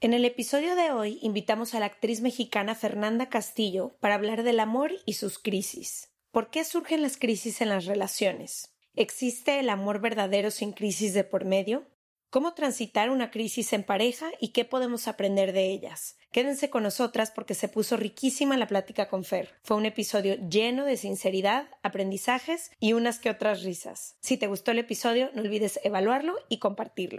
En el episodio de hoy invitamos a la actriz mexicana Fernanda Castillo para hablar del amor y sus crisis. ¿Por qué surgen las crisis en las relaciones? ¿Existe el amor verdadero sin crisis de por medio? ¿Cómo transitar una crisis en pareja y qué podemos aprender de ellas? Quédense con nosotras porque se puso riquísima la plática con Fer. Fue un episodio lleno de sinceridad, aprendizajes y unas que otras risas. Si te gustó el episodio, no olvides evaluarlo y compartirlo.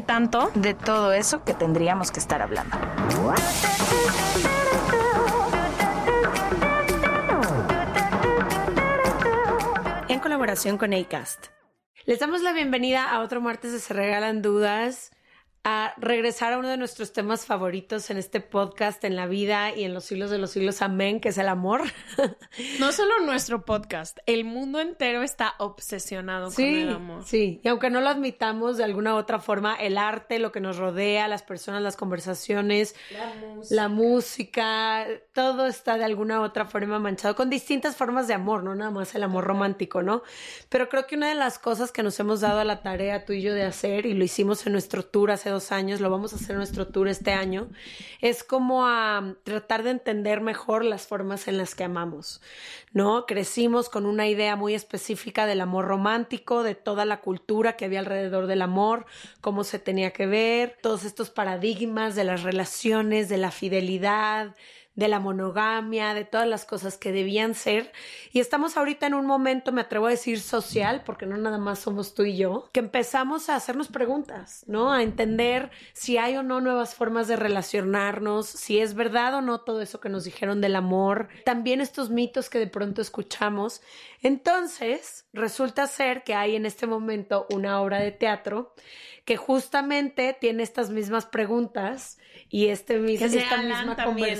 tanto. de todo eso que tendríamos que estar hablando. en colaboración con ACAST. Les damos la bienvenida a otro martes de Se Regalan Dudas, a regresar a uno de nuestros temas favoritos en este podcast, en la vida y en los siglos de los siglos. Amén, que es el amor. No solo nuestro podcast, el mundo entero está obsesionado con el amor. sí. Y aunque no lo admitamos de alguna u otra forma, el arte, lo que nos rodea, las personas, las conversaciones, la música, todo está de alguna u otra forma manchado con distintas formas de amor, no nada más el amor romántico, ¿no? Pero creo que una de las cosas que nos hemos dado a la tarea tú y yo de hacer, y lo hicimos en nuestro tour hace dos años, lo vamos a hacer nuestro tour este año, es como a tratar de entender mejor las formas en las que amamos, ¿no? Crecimos con una idea muy específica del amor romántico, de toda la cultura que había alrededor del amor, cómo se tenía que ver, todos estos paradigmas de las relaciones, de la fidelidad, de la monogamia, de todas las cosas que debían ser. Y estamos ahorita en un momento, me atrevo a decir social, porque no nada más somos tú y yo, que empezamos a hacernos preguntas, ¿no? A entender si hay o no nuevas formas de relacionarnos, si es verdad o no todo eso que nos dijeron del amor, también estos mitos que de pronto escuchamos. Entonces, resulta ser que hay en este momento una obra de teatro que justamente tiene estas mismas preguntas y este mis- esta Alan misma también, ¿no?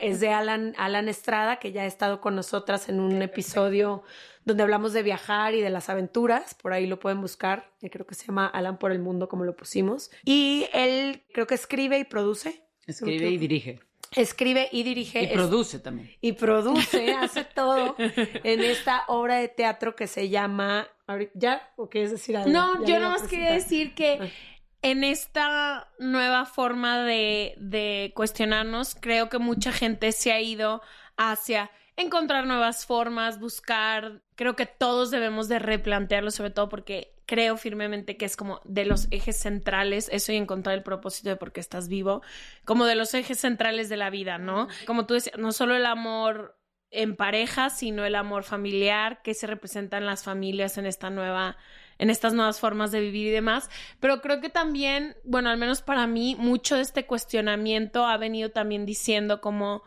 Es de Alan, Alan Estrada, que ya ha estado con nosotras en un episodio donde hablamos de viajar y de las aventuras, por ahí lo pueden buscar, creo que se llama Alan por el Mundo, como lo pusimos. Y él creo que escribe y produce. Escribe y dirige. Escribe y dirige. Y es- produce también. y produce, hace todo en esta obra de teatro que se llama. ahorita- ¿Ya? ¿O quieres decir algo? No, Ya yo iba a nada más quería decir que Ah. En esta nueva forma de, de cuestionarnos, creo que mucha gente se ha ido hacia encontrar nuevas formas, buscar. Creo que todos debemos de replantearlo, sobre todo porque creo firmemente que es como de los ejes centrales, eso y encontrar el propósito de por qué estás vivo, como de los ejes centrales de la vida, ¿no? Como tú decías, no solo el amor en pareja, sino el amor familiar que se representa en las familias en esta nueva en estas nuevas formas de vivir y demás. Pero creo que también, bueno, al menos para mí, mucho de este cuestionamiento ha venido también diciendo como,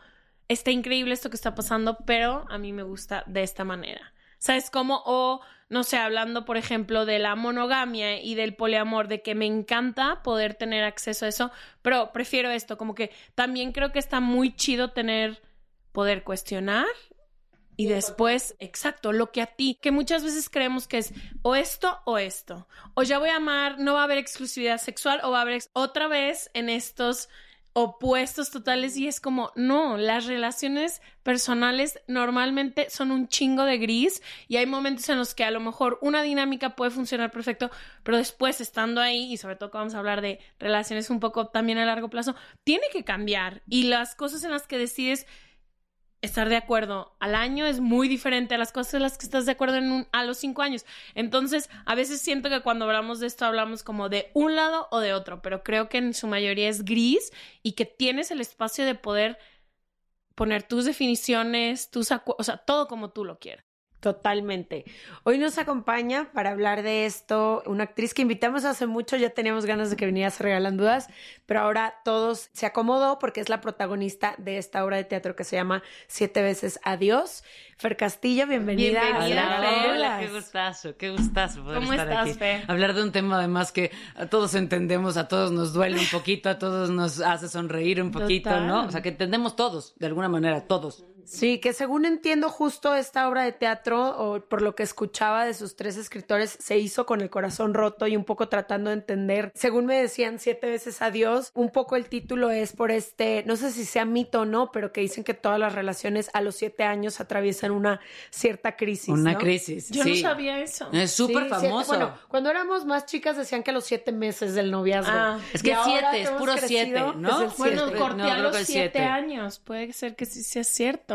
está increíble esto que está pasando, pero a mí me gusta de esta manera. ¿Sabes cómo? O, no sé, hablando, por ejemplo, de la monogamia y del poliamor, de que me encanta poder tener acceso a eso, pero prefiero esto, como que también creo que está muy chido tener, poder cuestionar y después, exacto, lo que a ti, que muchas veces creemos que es o esto o esto, o ya voy a amar, no va a haber exclusividad sexual o va a haber otra vez en estos opuestos totales y es como, no, las relaciones personales normalmente son un chingo de gris y hay momentos en los que a lo mejor una dinámica puede funcionar perfecto, pero después estando ahí y sobre todo que vamos a hablar de relaciones un poco también a largo plazo, tiene que cambiar y las cosas en las que decides estar de acuerdo al año es muy diferente a las cosas en las que estás de acuerdo en a los cinco años. Entonces, a veces siento que cuando hablamos de esto hablamos como de un lado o de otro, pero creo que en su mayoría es gris y que tienes el espacio de poder poner tus definiciones, tus o sea, todo como tú lo quieras. Totalmente. Hoy nos acompaña para hablar de esto una actriz que invitamos hace mucho, ya teníamos ganas de que viniera a regalan dudas, pero ahora todos se acomodó porque es la protagonista de esta obra de teatro que se llama Siete veces Adiós. Fer Castillo, bienvenida. Bienvenida, Fer. Hola, qué gustazo, qué gustazo poder ¿Cómo estar estás, aquí. Fer? Hablar de un tema además que a todos entendemos, a todos nos duele un poquito, a todos nos hace sonreír un poquito, Total. ¿no? O sea, que entendemos todos, de alguna manera, todos. Sí, que según entiendo justo esta obra de teatro, o por lo que escuchaba de sus tres escritores, se hizo con el corazón roto y un poco tratando de entender, según me decían siete veces adiós, un poco el título es por este, no sé si sea mito o no, pero que dicen que todas las relaciones a los siete años atraviesan una cierta crisis. Una ¿no? crisis. Yo sí. no sabía eso. Es súper Sí, siete- famoso. bueno, cuando éramos más chicas decían que a los siete meses del noviazgo. Ah, es que siete, es puro crecido, siete, ¿no? Bueno, corté No, a los siete. años. Puede ser que sí sea cierto.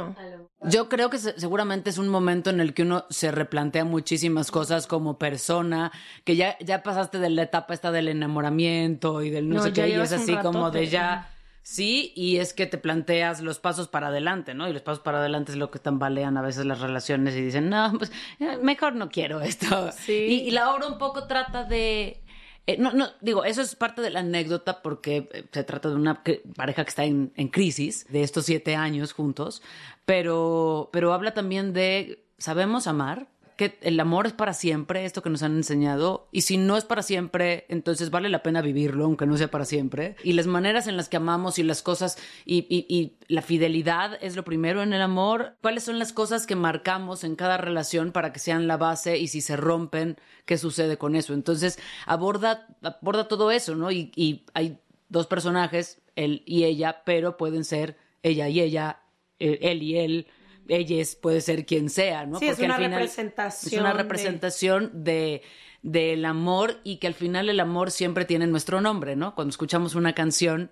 Yo creo que se- seguramente es un momento en el que uno se replantea muchísimas cosas como persona, que ya, ya pasaste de la etapa esta del enamoramiento y del no, No, sé qué, y es así como de ya, sí, y es que te planteas los pasos para adelante, ¿no? Y los pasos para adelante es lo que tambalean a veces las relaciones y dicen, no, pues eh, mejor no quiero esto. Sí. Y, y la obra un poco trata de... eh, no, no, digo, eso es parte de la anécdota porque eh, se trata de una pareja que está en, en crisis de estos siete años juntos, pero, pero habla también de, ¿sabemos amar? Que el amor es para siempre, esto que nos han enseñado, y si no es para siempre, entonces vale la pena vivirlo, aunque no sea para siempre. Y las maneras en las que amamos y las cosas, y, la fidelidad es lo primero en el amor. ¿Cuáles son las cosas que marcamos en cada relación para que sean la base? Y si se rompen, ¿qué sucede con eso? Entonces aborda, aborda todo eso, ¿no? Y, y hay dos personajes, él y ella, pero pueden ser ella y ella, eh, él y él, ellas, puede ser quien sea, ¿no? Sí, es al una final representación Es una de- representación de del amor y que al final el amor siempre tiene nuestro nombre, ¿no? Cuando escuchamos una canción,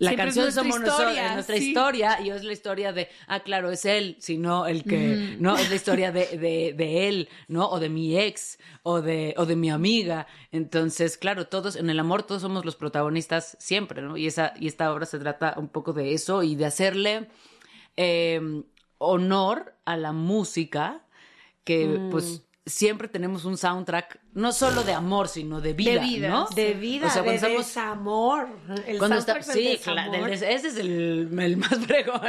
la Siempre es canción nuestra somos nosotros, es nuestra sí. historia y es la historia de, ah, claro, es él, sino el que, ¿no? Es la historia de, de, de él, ¿no? O de mi ex, o de, o de mi amiga. Entonces, claro, todos, en el amor todos somos los protagonistas siempre, ¿no? Y, esa, y esta obra se trata un poco de eso y de hacerle eh, honor a la música, que Mm. pues siempre tenemos un soundtrack, no solo de amor, sino de vida, vida, ¿no? De vida, O sea, de cuando estamos- desamor. El cuando está, sí, desamor. claro, ese es el, el más fregón,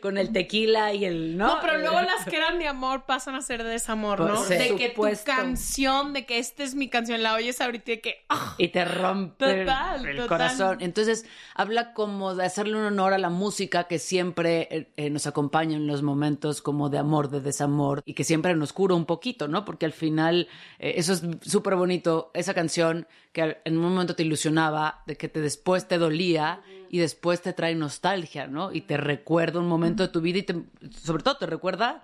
con el tequila y el, ¿no? No, pero luego las que eran de amor pasan a ser de desamor, ¿no? Pues. De que tu Supuesto. canción, de que esta es mi canción, la oyes ahorita y de que, ¡ah! y te rompe el- Total, el, total. corazón. Entonces, habla como de hacerle un honor a la música que siempre eh, eh, nos acompaña en los momentos como de amor, de desamor, y que siempre nos cura un poquito, ¿no? Porque al final, eh, eso es súper bonito, esa canción que en un momento te ilusionaba, de que te, después te dolía y después te trae nostalgia, ¿no? Y te recuerda un momento de tu vida y te- sobre todo te recuerda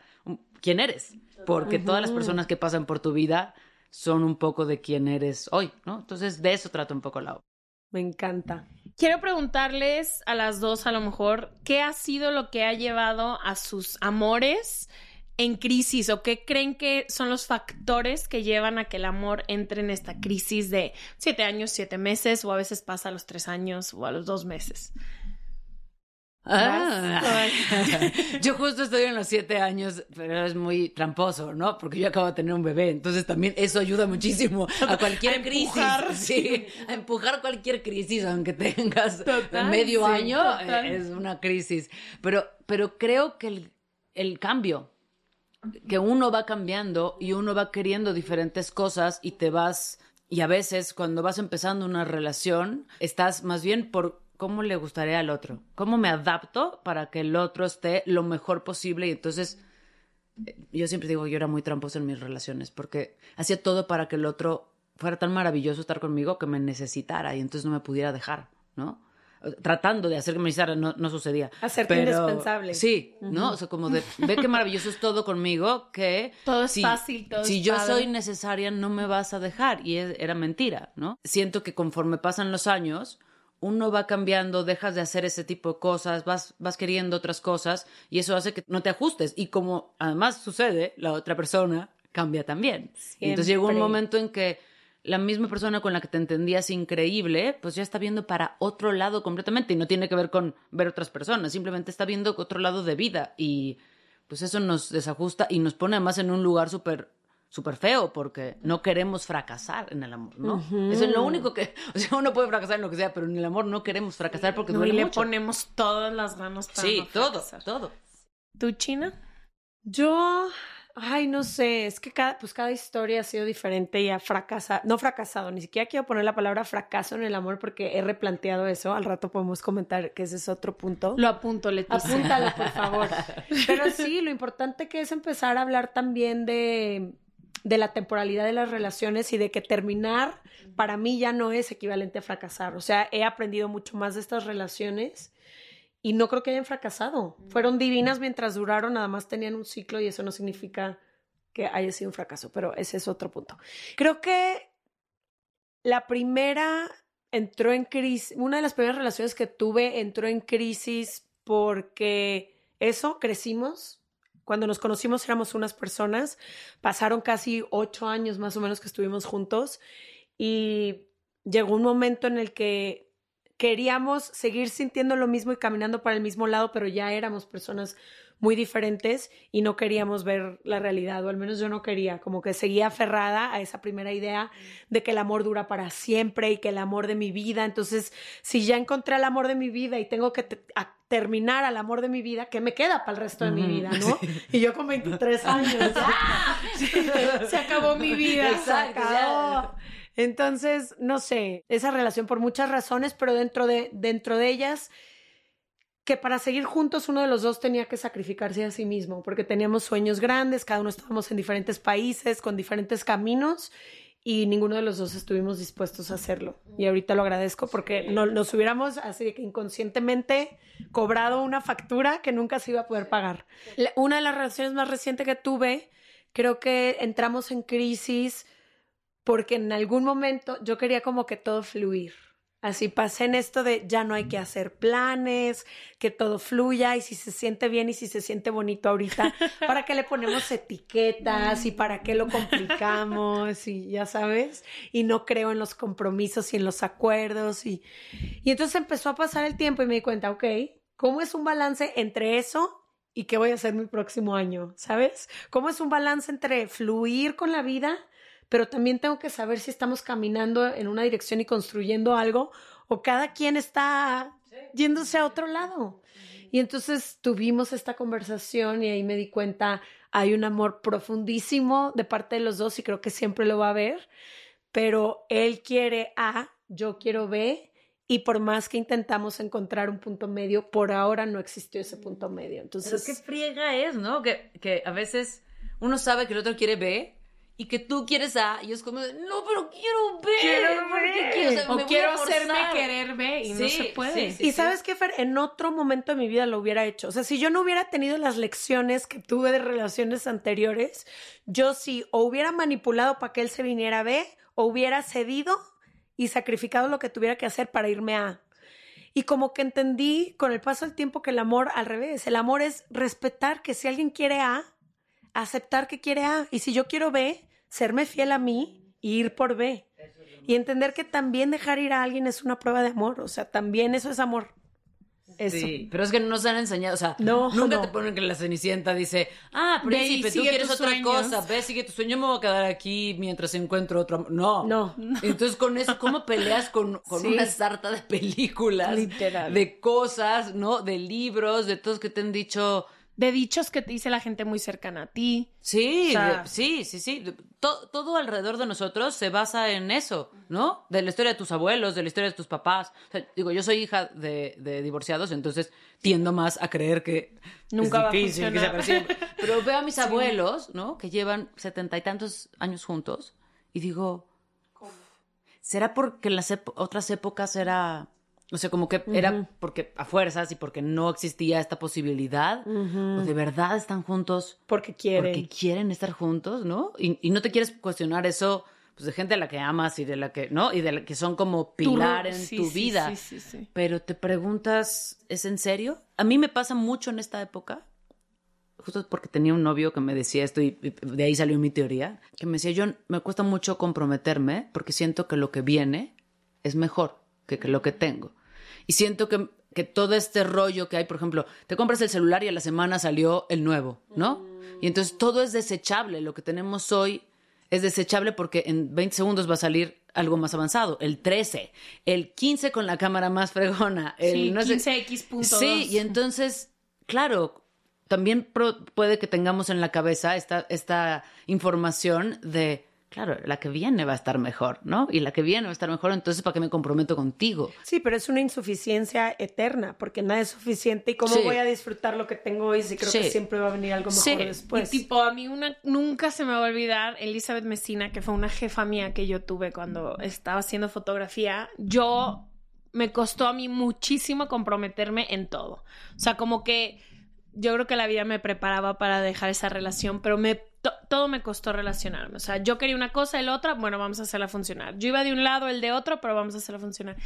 quién eres, porque todas las personas que pasan por tu vida son un poco de quién eres hoy, ¿no? Entonces, de eso trata un poco la obra. Me encanta. Quiero preguntarles a las dos, a lo mejor, ¿qué ha sido lo que ha llevado a sus amores en crisis o qué creen que son los factores que llevan a que el amor entre en esta crisis de siete años, siete meses o a veces pasa a los tres años o a los dos meses? Ah. yo justo estoy en los siete años, pero es muy tramposo, ¿no? Porque yo acabo de tener un bebé, entonces también eso ayuda muchísimo a cualquier crisis. Sí, a empujar cualquier crisis, aunque tengas medio año, eh, es una crisis. Pero, pero creo que el, el cambio, que uno va cambiando y uno va queriendo diferentes cosas y te vas, y a veces cuando vas empezando una relación, estás más bien por cómo le gustaría al otro, cómo me adapto para que el otro esté lo mejor posible. Y entonces, eh, yo siempre digo, yo era muy tramposa en mis relaciones, porque hacía todo para que el otro fuera tan maravilloso estar conmigo que me necesitara y entonces no me pudiera dejar, ¿no? Tratando de hacer que me necesitara, no, no sucedía. Hacerte indispensable. Sí, ¿no? O sea, como de, ve qué maravilloso es todo conmigo, que... Todo es fácil, todo Si es yo padre. soy necesaria, no me vas a dejar. Y es- era mentira, ¿no? Siento que conforme pasan los años, uno va cambiando, dejas de hacer ese tipo de cosas, vas, vas queriendo otras cosas y eso hace que no te ajustes. Y como además sucede, la otra persona cambia también. Entonces llegó un momento en que la misma persona con la que te entendías increíble, pues ya está viendo para otro lado completamente y no tiene que ver con ver otras personas, simplemente está viendo otro lado de vida y pues eso nos desajusta y nos pone además en un lugar súper súper feo porque no queremos fracasar en el amor, ¿no? Eso es lo único que, o sea, uno puede fracasar en lo que sea, pero en el amor no queremos fracasar porque No, duele y le mucho. ponemos todas las ganas para Sí, no todo, todo. ¿Tú, China? Yo, ay, no sé, es que cada, pues cada historia ha sido diferente y ha fracasado, no fracasado, ni siquiera quiero poner la palabra fracaso en el amor porque he replanteado eso, al rato podemos comentar que ese es otro punto. Lo apunto, Leticia. Apúntalo, por favor. Pero sí, lo importante que es empezar a hablar también de, de la temporalidad de las relaciones y de que terminar para mí ya no es equivalente a fracasar. O sea, he aprendido mucho más de estas relaciones y no creo que hayan fracasado. Fueron divinas mientras duraron, nada más tenían un ciclo y eso no significa que haya sido un fracaso, pero ese es otro punto. Creo que la primera entró en crisis, una de las primeras relaciones que tuve entró en crisis porque eso, crecimos. Cuando nos conocimos éramos unas personas, pasaron casi ocho años más o menos que estuvimos juntos y llegó un momento en el que queríamos seguir sintiendo lo mismo y caminando para el mismo lado, pero ya éramos personas muy diferentes y no queríamos ver la realidad, o al menos yo no quería, como que seguía aferrada a esa primera idea de que el amor dura para siempre y que el amor de mi vida, entonces si ya encontré el amor de mi vida y tengo que terminar al amor de mi vida, ¿qué me queda para el resto de mi vida, no? Y yo con 23 años, ¡ah! Se acabó mi vida. Se acabó. Entonces, no sé, esa relación por muchas razones, pero dentro de, dentro de ellas, que para seguir juntos uno de los dos tenía que sacrificarse a sí mismo, porque teníamos sueños grandes, cada uno estábamos en diferentes países, con diferentes caminos, y ninguno de los dos estuvimos dispuestos a hacerlo. Y ahorita lo agradezco porque no, nos hubiéramos así que inconscientemente cobrado una factura que nunca se iba a poder pagar. La- Una de las relaciones más recientes que tuve, creo que entramos en crisis porque en algún momento yo quería como que todo fluir. Así pasé en esto de ya no hay que hacer planes, que todo fluya y si se siente bien y si se siente bonito ahorita, ¿para qué le ponemos etiquetas y para qué lo complicamos? Y ya sabes, y no creo en los compromisos y en los acuerdos. Y, y entonces empezó a pasar el tiempo y me di cuenta, ok, ¿cómo es un balance entre eso y qué voy a hacer mi próximo año? ¿Sabes? ¿Cómo es un balance entre fluir con la vida? Pero también tengo que saber si estamos caminando en una dirección y construyendo algo o cada quien está yéndose a otro lado. Y entonces tuvimos esta conversación y ahí me di cuenta, hay un amor profundísimo de parte de los dos y creo que siempre lo va a haber, pero él quiere A, yo quiero B. Y por más que intentamos encontrar un punto medio, por ahora no existió ese punto medio. Pero Entonces, qué friega es, ¿no? Que, que a veces uno sabe que el otro quiere B y que tú quieres A y es como, no, pero quiero B. Quiero porque B". quiero, o sea, quiero a hacerme querer ver y no se puede. sí, sí. Y sabes qué, Fer, en otro momento de mi vida lo hubiera hecho. O sea, si yo no hubiera tenido las lecciones que tuve de relaciones anteriores, yo sí o hubiera manipulado para que él se viniera a B, o hubiera cedido y sacrificado lo que tuviera que hacer para irme a. Y como que entendí con el paso del tiempo que el amor al revés, el amor es respetar que si alguien quiere A, aceptar que quiere A. Y si yo quiero B, serme fiel a mí y ir por B. Y entender que también dejar ir a alguien es una prueba de amor. O sea, también eso es amor. Eso. Sí, pero es que no nos han enseñado, o sea, No, nunca no. te ponen que la Cenicienta dice, ah, príncipe, tú quieres otra sueños". cosa, ve, sigue tu sueño, yo me voy a quedar aquí mientras encuentro otro amor. No. No. Entonces, con eso, ¿cómo peleas con, con Sí. una sarta de películas? Literal. De cosas, ¿no? De libros, de todos que te han dicho... De dichos que te dice la gente muy cercana a ti. Sí, O sea- de- sí, sí, sí. To- todo alrededor de nosotros se basa en eso, ¿no? De la historia de tus abuelos, de la historia de tus papás. O sea, digo, yo soy hija de, de divorciados, entonces tiendo más a creer que Nunca va a es difícil que siempre. Pero veo a mis abuelos, ¿no? Que llevan setenta y tantos años juntos y digo, ¿será porque en las otras épocas era... O sea, como que era porque a fuerzas y porque no existía esta posibilidad. O de verdad están juntos Porque quieren. porque quieren estar juntos, ¿no? Y, y no te quieres cuestionar eso pues, de gente a la que amas y de la que, ¿no? Y de la que son como pilar en sí, tu sí, vida. sí, sí, sí. Pero te preguntas, ¿es en serio? A mí me pasa mucho en esta época, justo porque tenía un novio que me decía esto y y de ahí salió mi teoría, que me decía, yo me cuesta mucho comprometerme porque siento que lo que viene es mejor que, que lo que tengo. Y siento que, que todo este rollo que hay, por ejemplo, te compras el celular y a la semana salió el nuevo, ¿no? Y entonces todo es desechable. Lo que tenemos hoy es desechable porque en 20 segundos va a salir algo más avanzado. El 13, el 15 con la cámara más fregona, el Sí, no sé- 15X.2. Sí, y entonces, claro, también pro- puede que tengamos en la cabeza esta, esta información de, claro, la que viene va a estar mejor, ¿no? Y la que viene va a estar mejor, entonces, ¿para qué me comprometo contigo? Sí, pero es una insuficiencia eterna, porque nada es suficiente. ¿Y cómo Sí. voy a disfrutar lo que tengo hoy si creo que siempre va a venir algo mejor Sí. después? Y tipo, a mí una, nunca se me va a olvidar Elizabeth Messina, que fue una jefa mía que yo tuve cuando estaba haciendo fotografía. Yo me costó a mí muchísimo comprometerme en todo. O sea, como que yo creo que la vida me preparaba para dejar esa relación, pero me to- todo me costó relacionarme. O sea, yo quería una cosa, el otra, bueno, vamos a hacerla funcionar. Yo iba de un lado, el de otro, pero vamos a hacerla funcionar.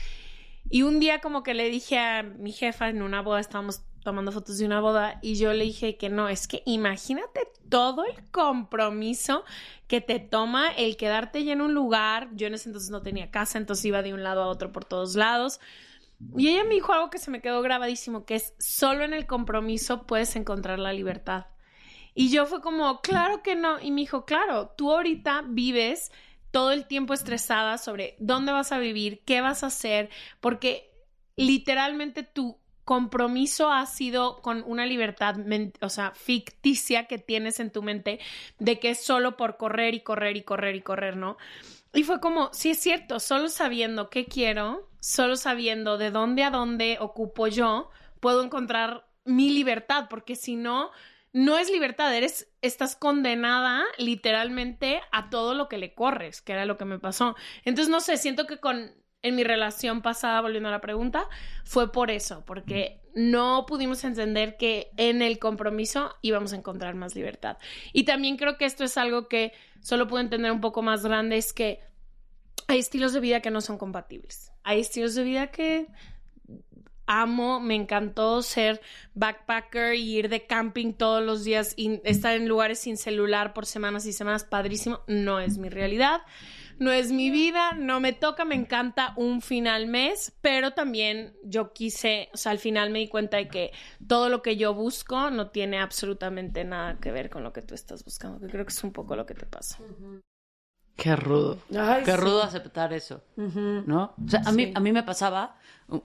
Y un día como que le dije a mi jefa en una boda, estábamos tomando fotos de una boda, y yo le dije que no, es que imagínate todo el compromiso que te toma el quedarte ya en un lugar. Yo en ese entonces no tenía casa, entonces iba de un lado a otro por todos lados. Y ella me dijo algo que se me quedó grabadísimo, que es solo en el compromiso puedes encontrar la libertad. Y yo fue como, claro que no. Y me dijo, claro, tú ahorita vives todo el tiempo estresada sobre dónde vas a vivir, qué vas a hacer, porque literalmente tu compromiso ha sido con una libertad, o sea, ficticia que tienes en tu mente de que es solo por correr y correr y correr y correr, ¿no? Y fue como, sí es cierto, solo sabiendo qué quiero, solo sabiendo de dónde a dónde ocupo yo, puedo encontrar mi libertad, porque si no, no es libertad, eres, estás condenada literalmente a todo lo que le corres, que era lo que me pasó. Entonces, no sé, siento que con, en mi relación pasada, volviendo a la pregunta, fue por eso, porque no pudimos entender que en el compromiso íbamos a encontrar más libertad. Y también creo que esto es algo que solo puedo entender un poco más grande, es que hay estilos de vida que no son compatibles. Hay estilos de vida que amo, me encantó ser backpacker y ir de camping todos los días y estar en lugares sin celular por semanas y semanas, padrísimo. No es mi realidad, no es mi vida, no me toca, me encanta un final mes, pero también yo quise, o sea, al final me di cuenta de que todo lo que yo busco no tiene absolutamente nada que ver con lo que tú estás buscando, que creo que es un poco lo que te pasa. Qué rudo. Ay, Qué sí. rudo aceptar eso. ¿no? O sea, a, mí, Sí. a mí me pasaba,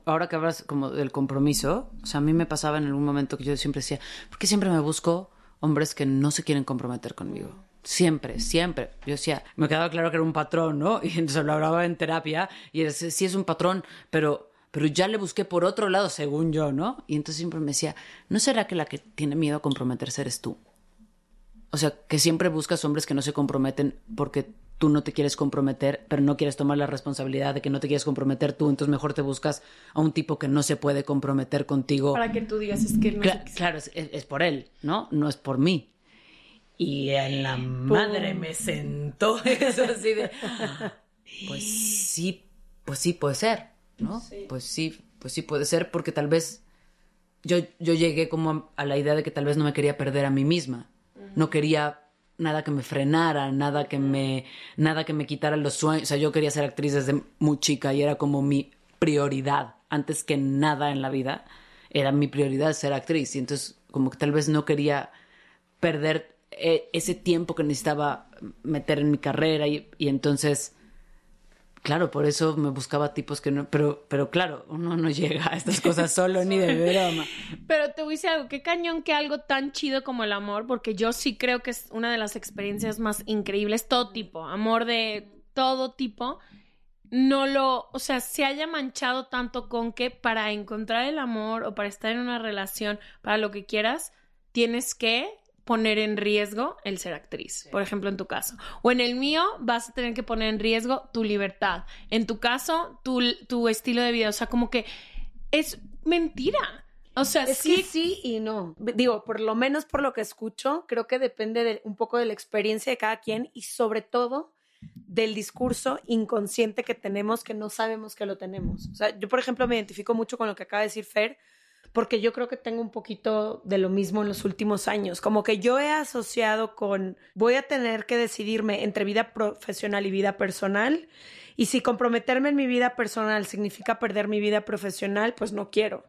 ahora que hablas como del compromiso, o sea, a mí me pasaba en algún momento que yo siempre decía, ¿por qué siempre me busco hombres que no se quieren comprometer conmigo? Siempre, siempre. Yo decía, me quedaba claro que era un patrón, ¿no? Y entonces lo hablaba en terapia y era, sí es un patrón, pero, pero ya le busqué por otro lado, según yo, ¿no? Y entonces siempre me decía, ¿no será que la que tiene miedo a comprometerse eres tú? O sea, que siempre buscas hombres que no se comprometen porque tú no te quieres comprometer, pero no quieres tomar la responsabilidad de que no te quieres comprometer tú, entonces mejor te buscas a un tipo que no se puede comprometer contigo. Para que tú digas, es que no Cla- claro, es, es- es por él, ¿no? No es por mí. Y en la madre me sentó eso así de... Pues sí, pues sí puede ser, ¿no? Pues sí, pues sí puede ser porque tal vez yo, yo llegué como a, a la idea de que tal vez no me quería perder a mí misma. No quería nada que me frenara, nada que me, nada que me quitara los sueños. O sea, yo quería ser actriz desde muy chica y era como mi prioridad antes que nada en la vida. era mi prioridad ser actriz y entonces como que tal vez no quería perder eh, ese tiempo que necesitaba meter en mi carrera y, y entonces Claro, por eso me buscaba tipos que no, pero, pero claro, uno no llega a estas cosas solo ni de broma. Pero te voy a decir algo, qué cañón que algo tan chido como el amor, porque yo sí creo que es una de las experiencias más increíbles, todo tipo, amor de todo tipo, no lo, o sea, se haya manchado tanto con que para encontrar el amor o para estar en una relación, para lo que quieras, tienes que poner en riesgo el ser actriz, por ejemplo, en tu caso. O en el mío, vas a tener que poner en riesgo tu libertad. En tu caso, tu, tu estilo de vida. O sea, como que es mentira. O sea, es sí. que sí y no. Digo, por lo menos por lo que escucho, creo que depende de, un poco de la experiencia de cada quien y sobre todo del discurso inconsciente que tenemos que no sabemos que lo tenemos. O sea, yo, por ejemplo, me identifico mucho con lo que acaba de decir Fer, porque yo creo que tengo un poquito de lo mismo en los últimos años. Como que yo he asociado con voy a tener que decidirme entre vida profesional y vida personal. Y si comprometerme en mi vida personal significa perder mi vida profesional, pues no quiero.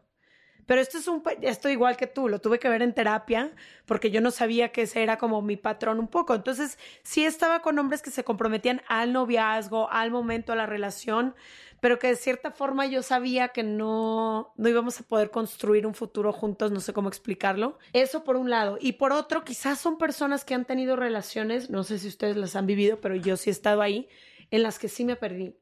Pero esto es un, esto igual que tú, lo tuve que ver en terapia porque yo no sabía que ese era como mi patrón un poco. Entonces, sí estaba con hombres que se comprometían al noviazgo, al momento, a la relación, pero que de cierta forma yo sabía que no, no íbamos a poder construir un futuro juntos, no sé cómo explicarlo. Eso por un lado. Y por otro, quizás son personas que han tenido relaciones, no sé si ustedes las han vivido, pero yo sí he estado ahí, en las que sí me perdí.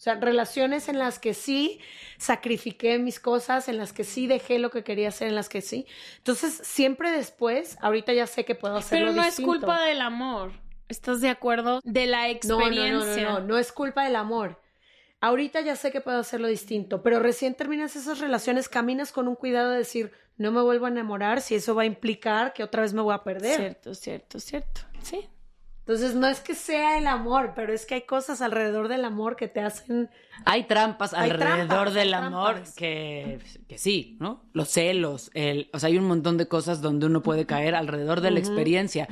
O sea, relaciones en las que sí sacrifiqué mis cosas, en las que sí dejé lo que quería hacer, en las que sí. Entonces, siempre después, ahorita ya sé que puedo hacerlo Pero no distinto. es culpa del amor. ¿Estás de acuerdo? De la experiencia. No, no, no, no, no, no es culpa del amor. Ahorita ya sé que puedo hacerlo distinto, pero recién terminas esas relaciones, caminas con un cuidado de decir, no me vuelvo a enamorar si eso va a implicar que otra vez me voy a perder. Cierto, cierto, cierto. Sí. Entonces no es que sea el amor, pero es que hay cosas alrededor del amor que te hacen... Hay trampas Hay alrededor trampas, del amor que, que sí, ¿no? Los celos, el, o sea, hay un montón de cosas donde uno puede caer alrededor de la experiencia.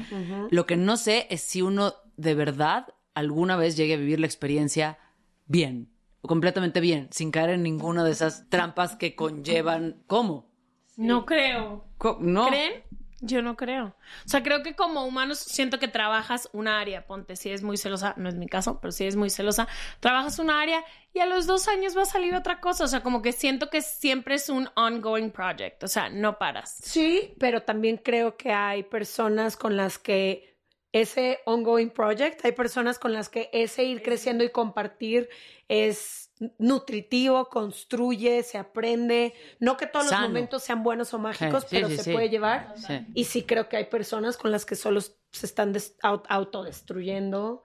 Lo que no sé es si uno de verdad alguna vez llegue a vivir la experiencia bien, completamente bien, sin caer en ninguna de esas trampas que conllevan. ¿Cómo? No creo. No. ¿Creen? Yo no creo. O sea, creo que como humanos siento que trabajas un área, ponte, si eres muy celosa, no es mi caso, pero si eres muy celosa, trabajas un área y a los dos años va a salir otra cosa. O sea, como que siento que siempre es un ongoing project, o sea, no paras. Sí, pero también creo que hay personas con las que ese ongoing project, hay personas con las que ese ir creciendo y compartir es nutritivo, construye, se aprende. No que todos Sano. los momentos sean buenos o mágicos, Sí, pero sí, se sí. puede llevar. Sí. Y sí creo que hay personas con las que solo se están des- au- autodestruyendo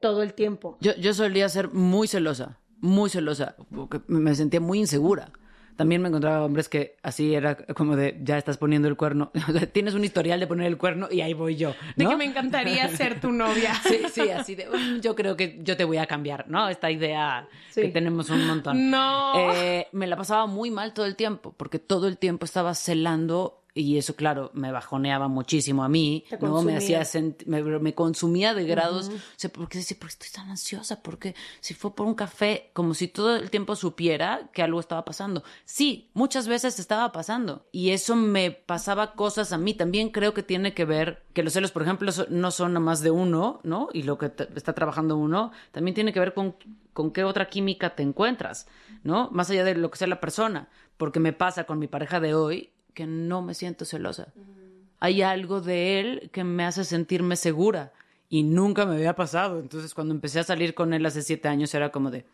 todo el tiempo. Yo, yo solía ser muy celosa, muy celosa, porque me sentía muy insegura. También me encontraba hombres que así era como de, ya estás poniendo el cuerno. Tienes un historial de poner el cuerno y ahí voy yo. De que me encantaría ser tu novia. Sí, sí, así de, "Mm, yo creo que yo te voy a cambiar, ¿no? Esta idea Sí. que tenemos un montón. No. Eh, me la pasaba muy mal todo el tiempo, porque todo el tiempo estaba celando y eso, claro, me bajoneaba muchísimo a mí, ¿no? Me consumía. hacía me, me consumía de grados. O sea, ¿por qué, decía, ¿por qué estoy tan ansiosa? Porque si fue por un café, como si todo el tiempo supiera que algo estaba pasando. Sí, muchas veces estaba pasando y eso me pasaba cosas a mí. También creo que tiene que ver que los celos, por ejemplo, no son nada más de uno, ¿no? Y lo que está trabajando uno también tiene que ver con, con qué otra química te encuentras, ¿no? Más allá de lo que sea la persona. Porque me pasa con mi pareja de hoy que no me siento celosa. Hay algo de él que me hace sentirme segura y nunca me había pasado. Entonces, cuando empecé a salir con él hace siete años, era como de,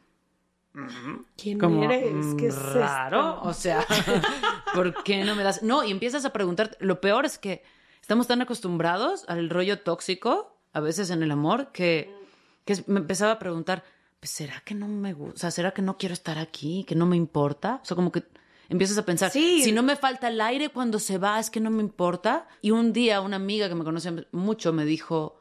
¿Quién como eres? mm, ¿Qué es raro, esto? o sea, ¿por qué no me das? No, y empiezas a preguntar, lo peor es que estamos tan acostumbrados al rollo tóxico, a veces en el amor, que, que me empezaba a preguntar, pues será que no me gusta, será que no quiero estar aquí, que no me importa, o sea, como que empiezas a pensar, Sí. si no me falta el aire cuando se va, es que no me importa. Y un día una amiga que me conoce mucho me dijo,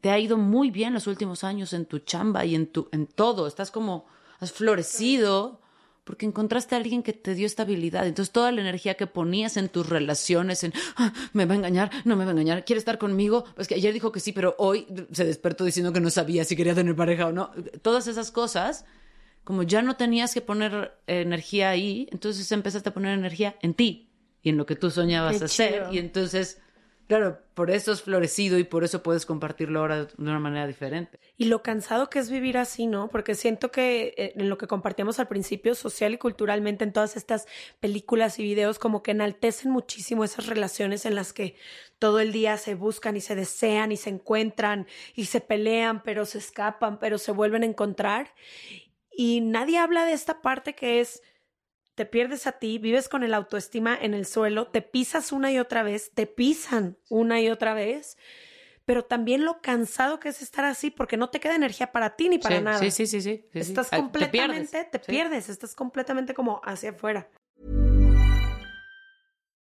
te ha ido muy bien los últimos años en tu chamba y en tu en todo, estás como has florecido porque encontraste a alguien que te dio estabilidad. Entonces toda la energía que ponías en tus relaciones en "Ah, me va a engañar, no me va a engañar, quiere estar conmigo, pues que ayer dijo que sí, pero hoy se despertó diciendo que no sabía si quería tener pareja o no. Todas esas cosas como ya no tenías que poner energía ahí, entonces empezaste a poner energía en ti y en lo que tú soñabas Qué hacer. chido. Y entonces, claro, por eso es florecido y por eso puedes compartirlo ahora de una manera diferente. Y lo cansado que es vivir así, ¿no? Porque siento que eh, en lo que compartíamos al principio, social y culturalmente, en todas estas películas y videos, como que enaltecen muchísimo esas relaciones en las que todo el día se buscan y se desean y se encuentran y se pelean, pero se escapan, pero se vuelven a encontrar. Y nadie habla de esta parte que es, te pierdes a ti, vives con el autoestima en el suelo, te pisas una y otra vez, te pisan una y otra vez, pero también lo cansado que es estar así porque no te queda energía para ti ni para sí, nada. sí, sí, sí, sí, sí, sí. Estás Ah, te completamente, pierdes. te pierdes, estás completamente como hacia afuera.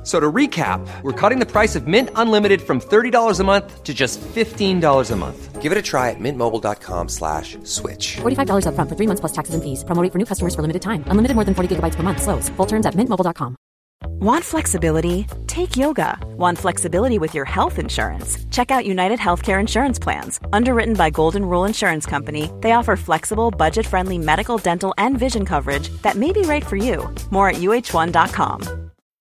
F- So to recap, we're cutting the price of Mint Unlimited from $30 a month to just $15 a month. Give it a try at mintmobile.com slash switch. $45 upfront for three months plus taxes and fees. Promo rate for new customers for limited time. Unlimited more than 40 gigabytes per month. Slows. Full terms at mintmobile.com. Want flexibility? Take yoga. Want flexibility with your health insurance? Check out United Healthcare Insurance Plans. Underwritten by Golden Rule Insurance Company, they offer flexible, budget friendly medical, dental, and vision coverage that may be right for you. More at uh1.com.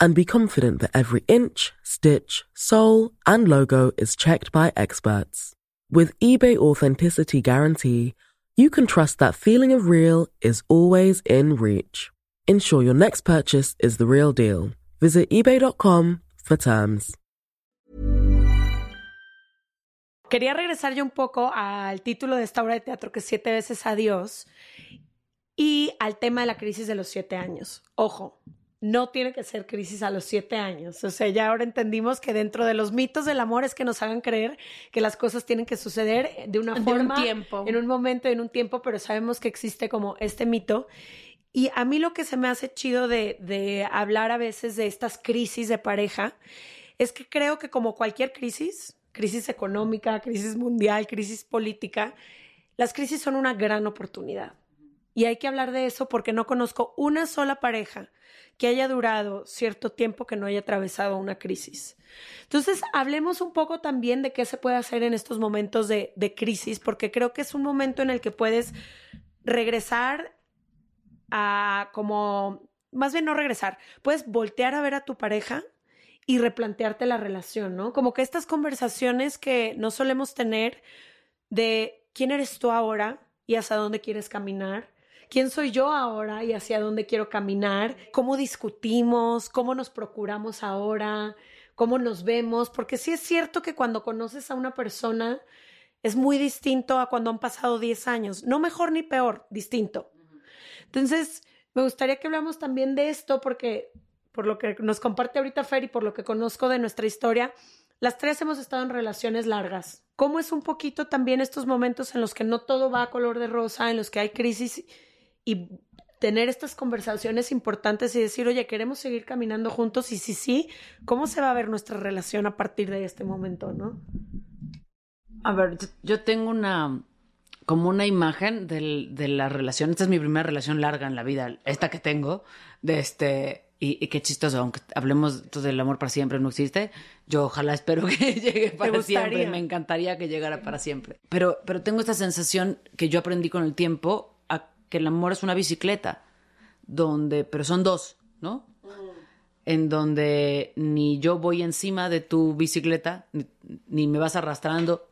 and be confident that every inch, stitch, sole, and logo is checked by experts. With eBay Authenticity Guarantee, you can trust that feeling of real is always in reach. Ensure your next purchase is the real deal. Visit eBay.com for terms. Quería regresar yo un poco al título de esta obra de teatro que Siete veces Adiós y al tema de la crisis de los siete años. Ojo, no tiene que ser crisis a los siete años. O sea, ya ahora entendimos que dentro de los mitos del amor es que nos hagan creer que las cosas tienen que suceder de una De un forma, tiempo. en un momento, en un tiempo, pero sabemos que existe como este mito. Y a mí lo que se me hace chido de, de hablar a veces de estas crisis de pareja es que creo que como cualquier crisis, crisis económica, crisis mundial, crisis política, las crisis son una gran oportunidad. Y hay que hablar de eso porque no conozco una sola pareja que haya durado cierto tiempo que no haya atravesado una crisis. Entonces, hablemos un poco también de qué se puede hacer en estos momentos de, crisis, porque creo que es un momento en el que puedes regresar a como, más bien no regresar, puedes voltear a ver a tu pareja y replantearte la relación, ¿no? Como que estas conversaciones que no solemos tener de quién eres tú ahora y hacia dónde quieres caminar, quién soy yo ahora y hacia dónde quiero caminar, cómo discutimos, cómo nos procuramos ahora, cómo nos vemos, porque sí es cierto que cuando conoces a una persona es muy distinto a cuando han pasado 10 años, no mejor ni peor, distinto. Entonces, me gustaría que hablamos también de esto porque por lo que nos comparte ahorita Fer y por lo que conozco de nuestra historia, las tres hemos estado en relaciones largas. ¿Cómo es un poquito también estos momentos en los que no todo va a color de rosa, en los que hay crisis y tener estas conversaciones importantes y decir, oye, queremos seguir caminando juntos y si sí, ¿cómo se va a ver nuestra relación a partir de este momento, no? A ver, yo- tengo una como una imagen del- de la relación. Esta es mi primera relación larga en la vida, esta que tengo, de este. Y, y qué chistoso, aunque hablemos entonces, del amor para siempre no existe, yo ojalá espero que llegue para siempre, me encantaría que llegara para siempre. Pero, pero tengo esta sensación que yo aprendí con el tiempo que el amor es una bicicleta, donde, pero son dos, ¿no? en donde ni yo voy encima de tu bicicleta, ni, me vas arrastrando,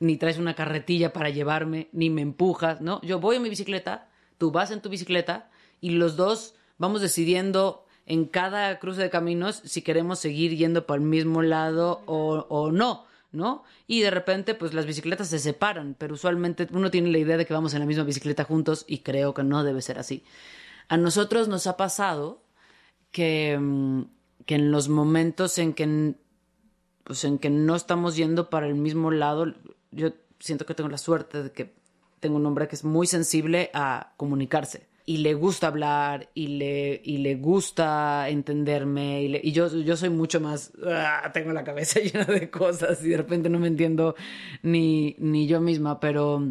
ni traes una carretilla para llevarme, ni me empujas, ¿no? Yo voy en mi bicicleta, tú vas en tu bicicleta y los dos vamos decidiendo en cada cruce de caminos si queremos seguir yendo para el mismo lado o, o no, ¿no? Y de repente, pues las bicicletas se separan, pero usualmente uno tiene la idea de que vamos en la misma bicicleta juntos y creo que no debe ser así. A nosotros nos ha pasado que, mm, que en los momentos en que, pues en que no estamos yendo para el mismo lado, yo siento que tengo la suerte de que tengo un hombre que es muy sensible a comunicarse y le gusta hablar y le, y le gusta entenderme y, y yo, yo soy mucho más, ah, tengo la cabeza llena de cosas y de repente no me entiendo ni, ni yo misma, pero,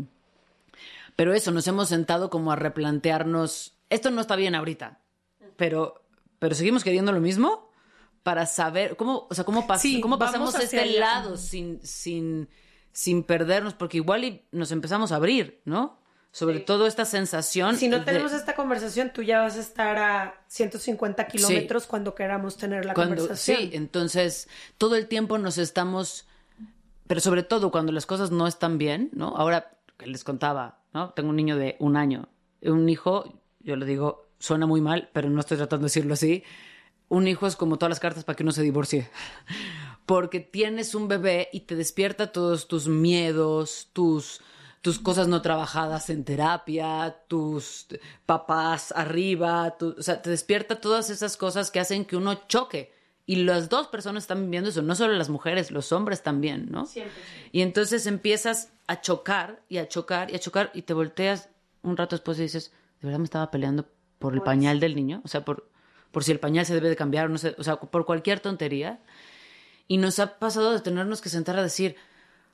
pero eso, nos hemos sentado como a replantearnos, esto no está bien ahorita, pero, pero seguimos queriendo lo mismo para saber cómo, o sea, cómo, pas Sí, cómo pasamos este allá. lado sin, sin, sin perdernos, porque igual y nos empezamos a abrir, ¿no? Sobre todo esta sensación. Si no de- tenemos esta conversación, tú ya vas a estar a 150 kilómetros cuando queramos tener la cuando, conversación. Sí, entonces todo el tiempo nos estamos, pero sobre todo cuando las cosas no están bien, ¿no? Ahora que les contaba, ¿no? Tengo un niño de un año, un hijo, yo le digo, suena muy mal, pero no estoy tratando de decirlo así. Un hijo es como todas las cartas para que uno se divorcie. Porque tienes un bebé y te despierta todos tus miedos, tus, tus cosas no trabajadas en terapia, tus papás arriba, tu- o sea, te despierta todas esas cosas que hacen que uno choque. Y las dos personas están viviendo eso, no solo las mujeres, los hombres también, ¿no? Y entonces empiezas a chocar y a chocar y a chocar y te volteas un rato después y dices, ¿de verdad me estaba peleando por el pañal del niño? O sea, por, por si el pañal se debe de cambiar, no sé, o sea, por cualquier tontería. Y nos ha pasado de tenernos que sentar a decir,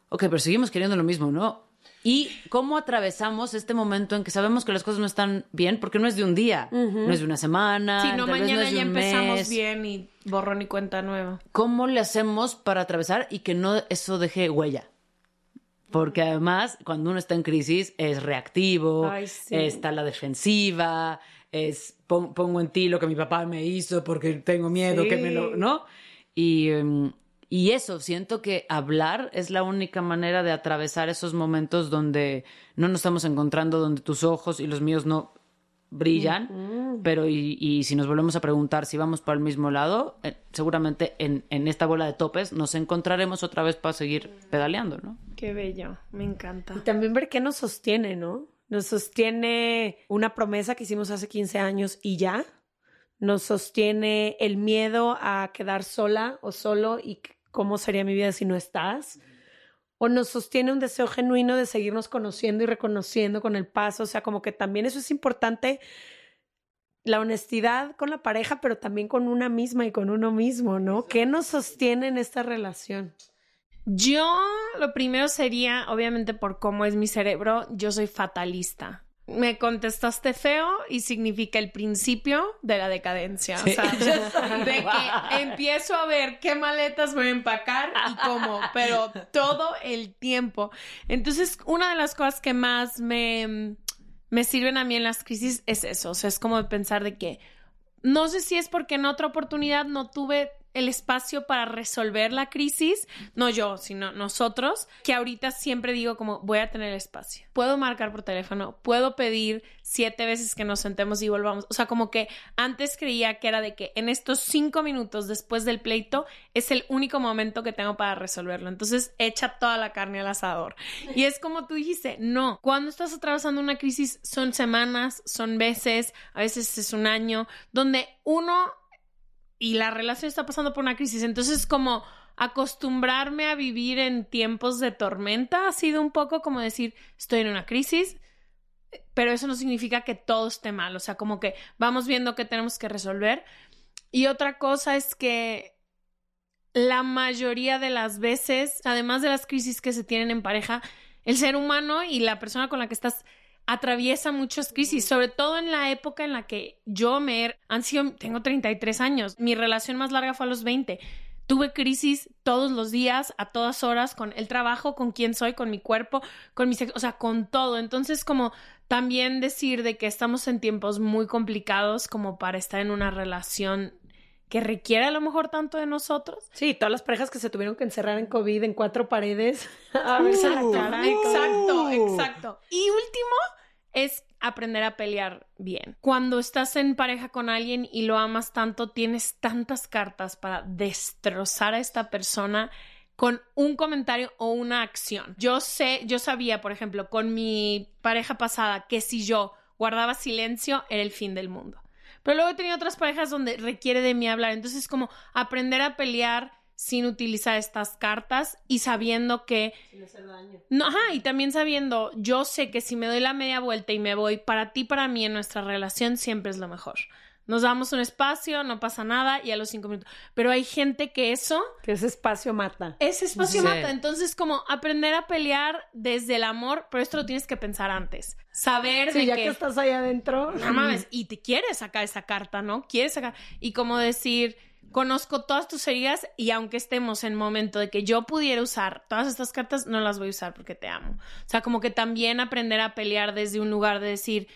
ok, pero seguimos queriendo lo mismo, ¿no? Y cómo atravesamos este momento en que sabemos que las cosas no están bien, porque no es de un día, no es de una semana, Si no, mañana es de ya empezamos mes. bien y borrón y cuenta nueva. ¿Cómo le hacemos para atravesar y que no eso deje huella? Porque además, cuando uno está en crisis, es reactivo, Ay, sí. está a la defensiva, es pon- pongo en ti lo que mi papá me hizo porque tengo miedo que me lo. Sí. ¿No? Y, em, y eso, siento que hablar es la única manera de atravesar esos momentos donde no nos estamos encontrando, donde tus ojos y los míos no brillan, pero y, y si nos volvemos a preguntar si vamos para el mismo lado, eh, seguramente en, en esta bola de topes nos encontraremos otra vez para seguir pedaleando, ¿no? Qué bello, me encanta. Y también ver qué nos sostiene, ¿no? Nos sostiene una promesa que hicimos hace 15 años y ya. Nos sostiene el miedo a quedar sola o solo y cómo sería mi vida si no estás. O nos sostiene un deseo genuino de seguirnos conociendo y reconociendo con el paso. O sea, como que también eso es importante, la honestidad con la pareja, pero también con una misma y con uno mismo, ¿no? ¿Qué nos sostiene en esta relación? Yo, lo primero sería, obviamente por cómo es mi cerebro, yo soy fatalista. Me contestaste feo y significa el principio de la decadencia. O sea, de que empiezo a ver qué maletas voy a empacar y cómo, pero todo el tiempo. Entonces, una de las cosas que más me, me sirven a mí en las crisis es eso. O sea, es como pensar de que no sé si es porque en otra oportunidad no tuve el espacio para resolver la crisis, no yo, sino nosotros, que ahorita siempre digo como voy a tener espacio. Puedo marcar por teléfono, puedo pedir siete veces que nos sentemos y volvamos. O sea, como que antes creía que era de que en estos cinco minutos después del pleito es el único momento que tengo para resolverlo. Entonces echa toda la carne al asador. Y es como tú dijiste, no, cuando estás atravesando una crisis son semanas, son veces, a veces es un año, donde uno y la relación está pasando por una crisis. Entonces, como acostumbrarme a vivir en tiempos de tormenta ha sido un poco como decir, estoy en una crisis, pero eso no significa que todo esté mal. O sea, como que vamos viendo qué tenemos que resolver. Y otra cosa es que la mayoría de las veces, además de las crisis que se tienen en pareja, el ser humano y la persona con la que estás atraviesa muchas crisis, sobre todo en la época en la que yo me he- han sido, tengo 33 años, mi relación más larga fue a los 20. Tuve crisis todos los días, a todas horas, con el trabajo, con quién soy, con mi cuerpo, con mi sexo, o sea, con todo. Entonces, como también decir de que estamos en tiempos muy complicados como para estar en una relación que requiere a lo mejor tanto de nosotros. Sí, todas las parejas que se tuvieron que encerrar en COVID en cuatro paredes. A verse la cara. Exacto, exacto. Y último es aprender a pelear bien. Cuando estás en pareja con alguien y lo amas tanto, tienes tantas cartas para destrozar a esta persona con un comentario o una acción. Yo sé, yo sabía, por ejemplo, con mi pareja pasada que si yo guardaba silencio era el fin del mundo. Pero luego he tenido otras parejas donde requiere de mí hablar. Entonces es como aprender a pelear sin utilizar estas cartas y sabiendo que... Sin hacer daño. No, ajá, y también sabiendo, yo sé que si me doy la media vuelta y me voy, para ti, para mí, en nuestra relación siempre es lo mejor. Nos damos un espacio, no pasa nada y a los cinco minutos. Pero hay gente que eso... Que ese espacio mata. Ese espacio Sí. mata. Entonces, como aprender a pelear desde el amor, pero esto lo tienes que pensar antes. Saber Sí, de ya que... que estás ahí adentro. No mames, y te quieres sacar esa carta, ¿no? Quieres sacar. Y como decir, conozco todas tus heridas y aunque estemos en momento de que yo pudiera usar todas estas cartas, no las voy a usar porque te amo. O sea, como que también aprender a pelear desde un lugar de decir,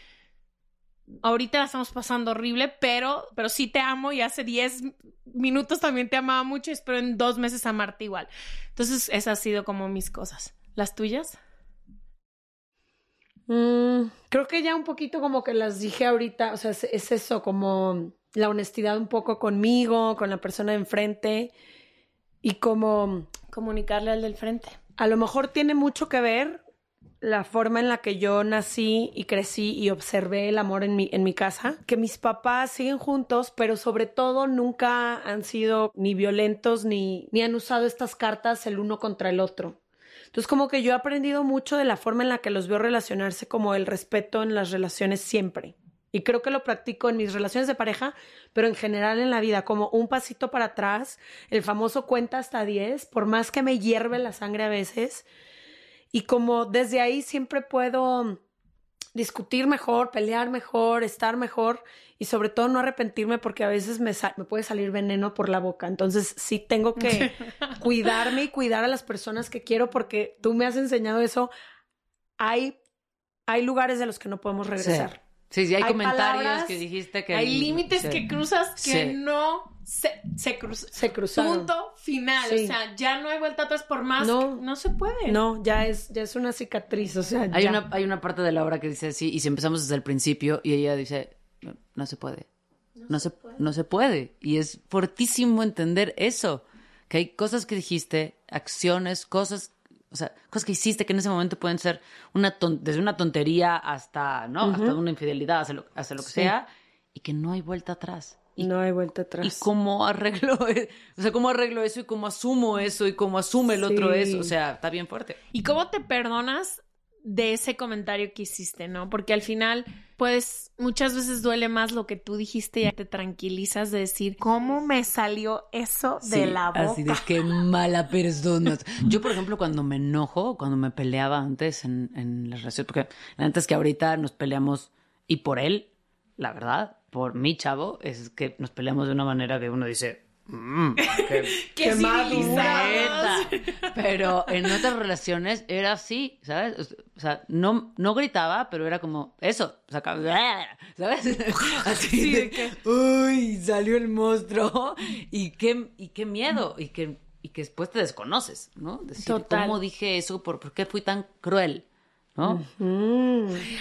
ahorita la estamos pasando horrible, pero, pero sí te amo y hace 10 minutos también te amaba mucho y espero en dos meses amarte igual. Entonces, esas han sido como mis cosas. ¿Las tuyas? Mm, creo que ya un poquito como que las dije ahorita, o sea, es, es eso, como la honestidad un poco conmigo, con la persona de enfrente y como Comunicarle al del frente. a lo mejor tiene mucho que ver la forma en la que yo nací y crecí y observé el amor en mi, en mi casa, que mis papás siguen juntos, pero sobre todo nunca han sido ni violentos ni, ni han usado estas cartas el uno contra el otro. Entonces como que yo he aprendido mucho de la forma en la que los veo relacionarse como el respeto en las relaciones siempre. Y creo que lo practico en mis relaciones de pareja, pero en general en la vida, como un pasito para atrás, el famoso cuenta hasta 10, por más que me hierve la sangre a veces. Y como desde ahí siempre puedo discutir mejor, pelear mejor, estar mejor y sobre todo no arrepentirme porque a veces me, me puede salir veneno por la boca. Entonces sí tengo que cuidarme y cuidar a las personas que quiero porque tú me has enseñado eso. Hay, hay lugares de los que no podemos regresar. Sí, sí, hay, Hay comentarios palabras, que dijiste que... Hay límites sí. que cruzas que Sí. no se, se cruzaron. Punto final. Sí. O sea, ya no hay vuelta atrás por más. No. No, se puede. No, ya es, ya es una cicatriz, o sea, Hay ya. una, hay una parte de la obra que dice así, y si empezamos desde el principio, y ella dice, no, no se puede. No, se, no se puede. Y es fortísimo entender eso. Que hay cosas que dijiste, acciones, cosas, o sea, cosas que hiciste que en ese momento pueden ser una ton- desde una tontería hasta, ¿no? Hasta una infidelidad, hasta lo, hasta lo que Sí. sea, y que no hay vuelta atrás. Y, No hay vuelta atrás. y cómo arreglo, e- o sea, cómo arreglo eso y cómo asumo eso y cómo asume el otro eso. O sea, está bien fuerte. ¿Y cómo te perdonas de ese comentario que hiciste, no? Porque al final, pues muchas veces duele más lo que tú dijiste y ya te tranquilizas de decir, ¿cómo me salió eso de Sí, la boca? Así de qué mala persona. Yo, por ejemplo, cuando me enojo, cuando me peleaba antes en, en la relación, porque antes que ahorita nos peleamos y por él, la verdad, por mi chavo, es que nos peleamos de una manera que uno dice, "Mm, qué, ¡Qué civilizados! neta". Pero en otras relaciones era así, ¿sabes? O sea, no, no gritaba, pero era como eso, sacaba, ¿sabes? Así de que, uy, salió el monstruo. Y qué, y qué miedo, y que, y que después te desconoces, ¿no? Decir, Total. ¿cómo dije eso? ¿Por, por qué fui tan cruel? ¿No?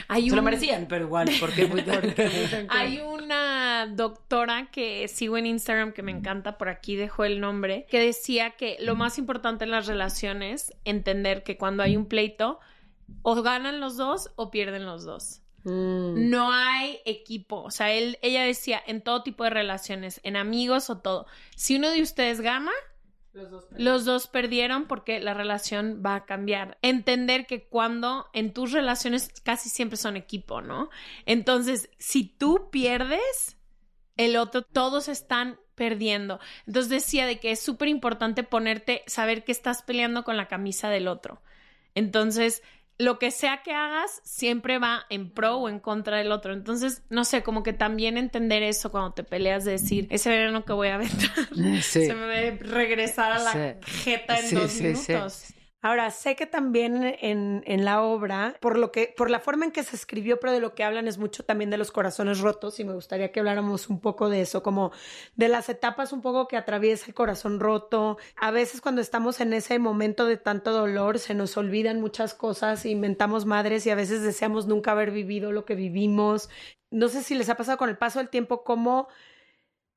Hay Se lo merecían, pero igual, ¿por qué fui tan Hay una doctora que sigo en Instagram que me encanta, por aquí dejo el nombre, que decía que lo más importante en las relaciones, entender que cuando hay un pleito, o ganan los dos o pierden los dos. Mm. No hay equipo. O sea, él, ella decía, en todo tipo de relaciones, en amigos o todo, si uno de ustedes gana, los dos perdieron porque la relación va a cambiar. Entender que cuando en tus relaciones casi siempre son equipo, ¿no? Entonces, si tú pierdes, el otro, todos están perdiendo. Entonces decía de que es súper importante ponerte, saber que estás peleando con la camisa del otro. Entonces, lo que sea que hagas, siempre va en pro o en contra del otro. Entonces, no sé, como que también entender eso cuando te peleas, de decir, ese veneno que voy a aventar, Sí. se me debe regresar a la Sí. jeta en Sí, dos sí, sí. minutos. Ahora, sé que también en, en la obra, por lo que, por la forma en que se escribió, pero de lo que hablan es mucho también de los corazones rotos, y me gustaría que habláramos un poco de eso, como de las etapas un poco que atraviesa el corazón roto. A veces cuando estamos en ese momento de tanto dolor, se nos olvidan muchas cosas, inventamos madres y a veces deseamos nunca haber vivido lo que vivimos. No sé si les ha pasado con el paso del tiempo, como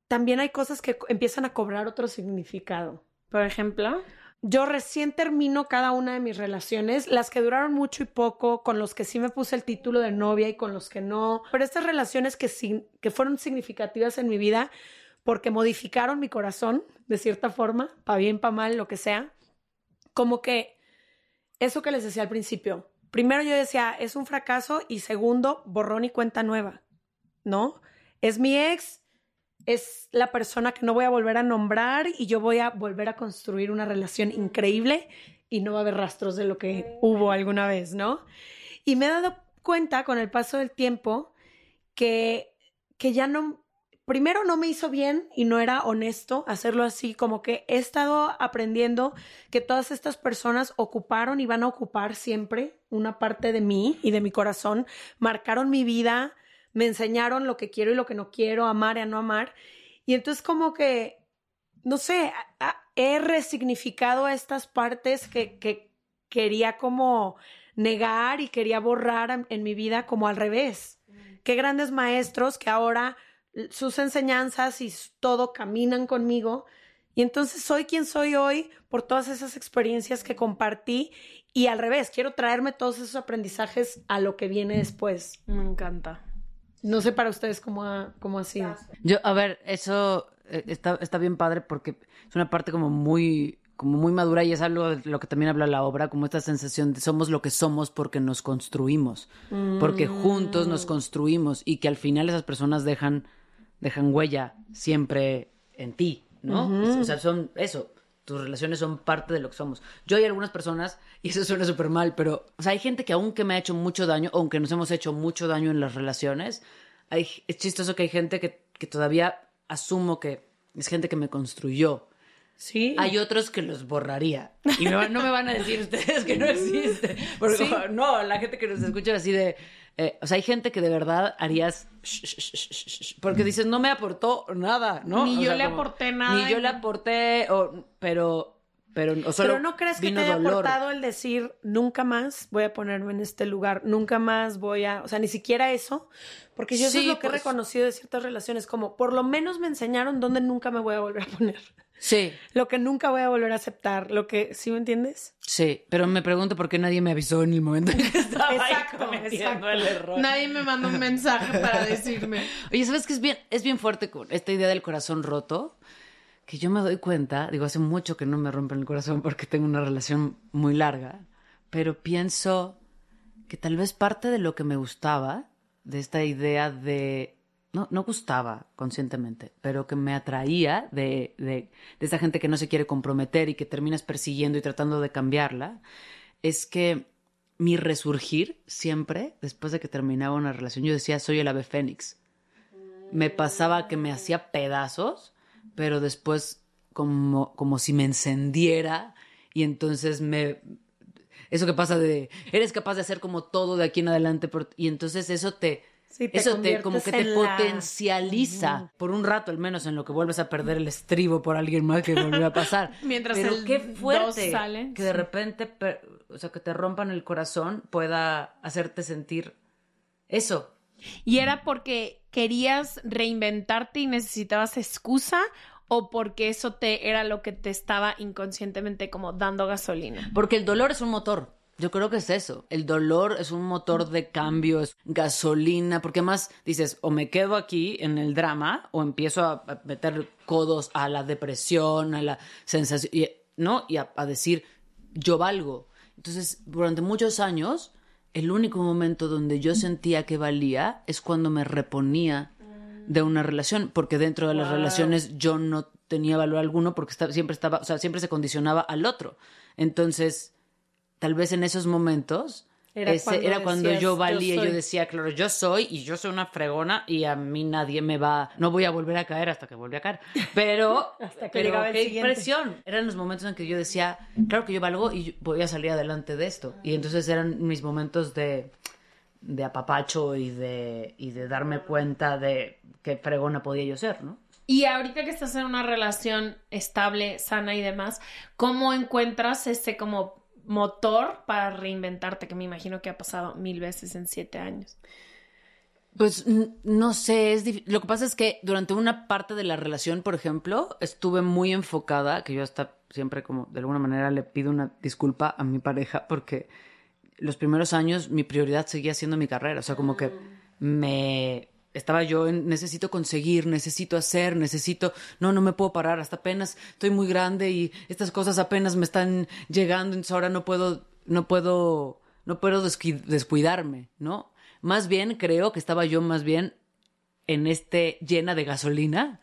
también hay cosas que empiezan a cobrar otro significado. Por ejemplo, yo recién termino cada una de mis relaciones, las que duraron mucho y poco, con los que sí me puse el título de novia y con los que no, pero estas relaciones que, que fueron significativas en mi vida porque modificaron mi corazón de cierta forma, para bien, para mal, lo que sea, como que eso que les decía al principio, primero yo decía, es un fracaso y segundo, borrón y cuenta nueva, ¿no? Es mi ex, es la persona que no voy a volver a nombrar y yo voy a volver a construir una relación increíble y no va a haber rastros de lo que hubo alguna vez, ¿no? Y me he dado cuenta con el paso del tiempo que, que ya no, primero no me hizo bien y no era honesto hacerlo así, como que he estado aprendiendo que todas estas personas ocuparon y van a ocupar siempre una parte de mí y de mi corazón, marcaron mi vida, me enseñaron lo que quiero y lo que no quiero, amar y a no amar. Y entonces como que, no sé, he resignificado estas partes que, que quería como negar y quería borrar en mi vida como al revés. Qué grandes maestros que ahora sus enseñanzas y todo caminan conmigo. Y entonces soy quien soy hoy por todas esas experiencias que compartí y al revés, quiero traerme todos esos aprendizajes a lo que viene después. Me encanta. No sé para ustedes cómo ha, cómo ha sido. Yo, a ver, eso eh, está, está bien padre porque es una parte como muy como muy madura y es algo de lo que también habla la obra, como esta sensación de somos lo que somos porque nos construimos, porque juntos nos construimos y que al final esas personas dejan, dejan huella siempre en ti, ¿no? O sea, son eso, tus relaciones son parte de lo que somos. Yo hay algunas personas, y eso suena súper mal, pero o sea, hay gente que aunque me ha hecho mucho daño, aunque nos hemos hecho mucho daño en las relaciones, hay, es chistoso que hay gente que, que todavía asumo que es gente que me construyó. Sí. Hay otros que los borraría. Y me no me van a decir ustedes que no existe. Porque Sí. no, la gente que nos escucha así de... eh, o sea, hay gente que de verdad harías... sh- sh- sh- sh- sh- Porque dices, no me aportó nada, ¿no? Ni O yo sea, le como, aporté nada Ni yo le aporté, o, pero... Pero, o solo Pero no crees que te haya dolor. aportado el decir nunca más voy a ponerme en este lugar, nunca más voy a, o sea, ni siquiera eso, porque yo eso Sí, es lo que he pues- reconocido de ciertas relaciones, como por lo menos me enseñaron dónde nunca me voy a volver a poner, Sí, lo que nunca voy a volver a aceptar, lo que, ¿sí me entiendes? sí. Pero me pregunto por qué nadie me avisó en el momento en que estaba ahí Exacto, cometiendo exacto. el error. Nadie me mandó un mensaje para decirme. Oye, ¿sabes qué es bien, es bien fuerte con esta idea del corazón roto? Que yo me doy cuenta, digo, hace mucho que no me rompen el corazón porque tengo una relación muy larga, pero pienso que tal vez parte de lo que me gustaba, de esta idea de, no, no gustaba conscientemente, pero que me atraía de, de, de esta gente que no se quiere comprometer y que terminas persiguiendo y tratando de cambiarla, es que mi resurgir siempre, después de que terminaba una relación, yo decía, soy el ave fénix me pasaba que me hacía pedazos, pero después como, como si me encendiera y entonces me... Eso que pasa de, eres capaz de hacer como todo de aquí en adelante y entonces eso te... Sí, te eso te como que te potencializa por un rato al menos en lo que vuelves a perder el estribo por alguien más que volvió a pasar. Mientras Pero el qué fuerte sale, que de repente, o sea, que te rompan el corazón pueda hacerte sentir eso. ¿Y era porque querías reinventarte y necesitabas excusa o porque eso te era lo que te estaba inconscientemente como dando gasolina? Porque el dolor es un motor. Yo creo que es eso. El dolor es un motor de cambio, es gasolina, porque más dices, o me quedo aquí en el drama, o empiezo a meter codos a la depresión, a la sensación, y- ¿no? Y a, a decir, yo valgo. Entonces, durante muchos años, el único momento donde yo sentía que valía es cuando me reponía de una relación, porque dentro de las relaciones yo no tenía valor alguno porque estaba- siempre estaba, o sea, siempre se condicionaba al otro. Entonces, tal vez en esos momentos Era ese- cuando era cuando decías, yo "Yo valía, yo, soy". decía, claro, yo soy y yo soy una fregona y a mí nadie me va, no voy a volver a caer hasta que vuelva a caer. Pero, Hasta que pero llegaba el qué siguiente. Eran los momentos en que yo decía, claro que yo valgo y yo voy a salir adelante de esto. Y entonces eran mis momentos de, de apapacho y de, y de darme cuenta de qué fregona podía yo ser, ¿no? Y ahorita que estás en una relación estable, sana y demás, ¿cómo encuentras ese como motor para reinventarte? Que me imagino que ha pasado mil veces en siete años. Pues no sé, es lo que pasa es que durante una parte de la relación, por ejemplo, estuve muy enfocada, que yo hasta siempre como de alguna manera le pido una disculpa a mi pareja porque los primeros años mi prioridad seguía siendo mi carrera, o sea, como que me estaba yo en necesito conseguir, necesito hacer, necesito, no, no me puedo parar, hasta apenas estoy muy grande y estas cosas apenas me están llegando, entonces ahora no puedo, no puedo, no puedo descuidarme, ¿no? Más bien creo que estaba yo más bien en este llena de gasolina,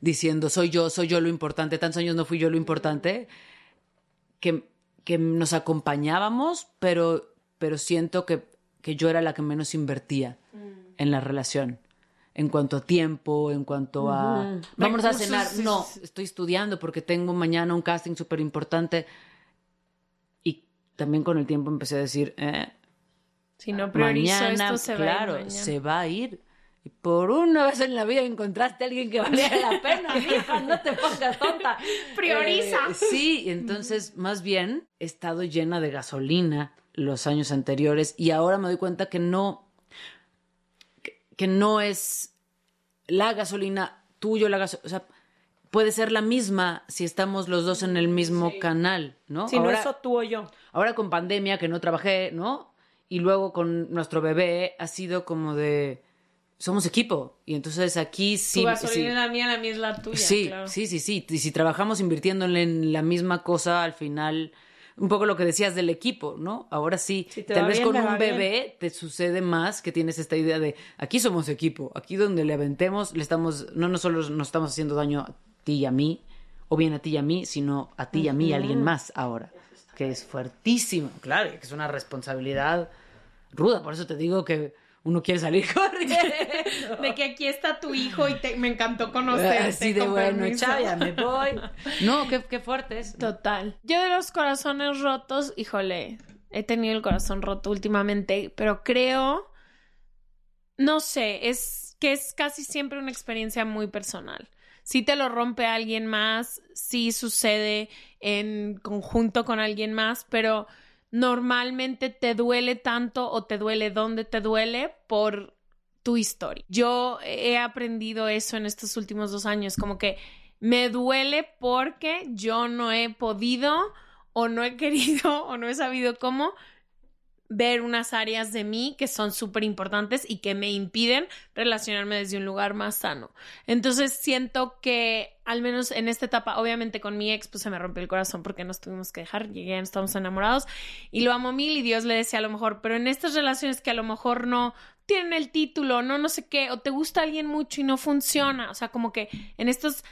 diciendo soy yo, soy yo lo importante, tantos años no fui yo lo importante, que, que nos acompañábamos, pero, pero siento que, que yo era la que menos invertía en la relación. En cuanto a tiempo, en cuanto a... Vamos a cenar. No, estoy estudiando porque tengo mañana un casting súper importante. Y también con el tiempo empecé a decir, eh, Si no priorizo mañana, esto, se claro, va a ir mañana. se va a ir. Y por una vez en la vida encontraste a alguien que valiera la pena, mija, no te pongas tonta. Prioriza. Eh, sí, entonces más bien he estado llena de gasolina los años anteriores y ahora me doy cuenta que no, que, no es la gasolina tuyo, la gasolina, o sea, puede ser la misma si estamos los dos en el mismo canal, ¿no? Si no eso tú o yo. Ahora con pandemia, que no trabajé, ¿no? Y luego con nuestro bebé ha sido como de. Somos equipo. Y entonces aquí sí. tu gasolina sí. es la mía, la mía es la tuya. Sí, claro. sí, sí, sí. Y si trabajamos invirtiéndole en la misma cosa, al final, un poco lo que decías del equipo, ¿no? Ahora sí, Si tal vez bien, con un bien. bebé te sucede más que tienes esta idea de aquí somos equipo, aquí donde le aventemos, le estamos, no, no solo nos estamos haciendo daño a ti y a mí, o bien a ti y a mí, sino a ti y a mí y a alguien más ahora, que es fuertísimo, claro, que es una responsabilidad ruda, por eso te digo que uno quiere salir corriendo. De que aquí está tu hijo y te- me encantó conocerte. Así de con bueno, chao, ya me voy. No, qué, qué fuerte es. Total. Yo de los corazones rotos, híjole, he tenido el corazón roto últimamente, pero creo, no sé, es que es casi siempre una experiencia muy personal. Si te lo rompe alguien más, sí sucede en conjunto con alguien más, pero normalmente te duele tanto o te duele donde te duele por tu historia. Yo he aprendido eso en estos últimos dos años, como que me duele porque yo no he podido o no he querido o no he sabido cómo ver unas áreas de mí que son súper importantes y que me impiden relacionarme desde un lugar más sano. Entonces siento que al menos en esta etapa, obviamente con mi ex pues se me rompió el corazón porque nos tuvimos que dejar, llegué, estamos enamorados y lo amo mil y Dios le decía a lo mejor, pero en estas relaciones que a lo mejor no tienen el título, no no sé qué, o te gusta alguien mucho y no funciona, o sea, como que en estos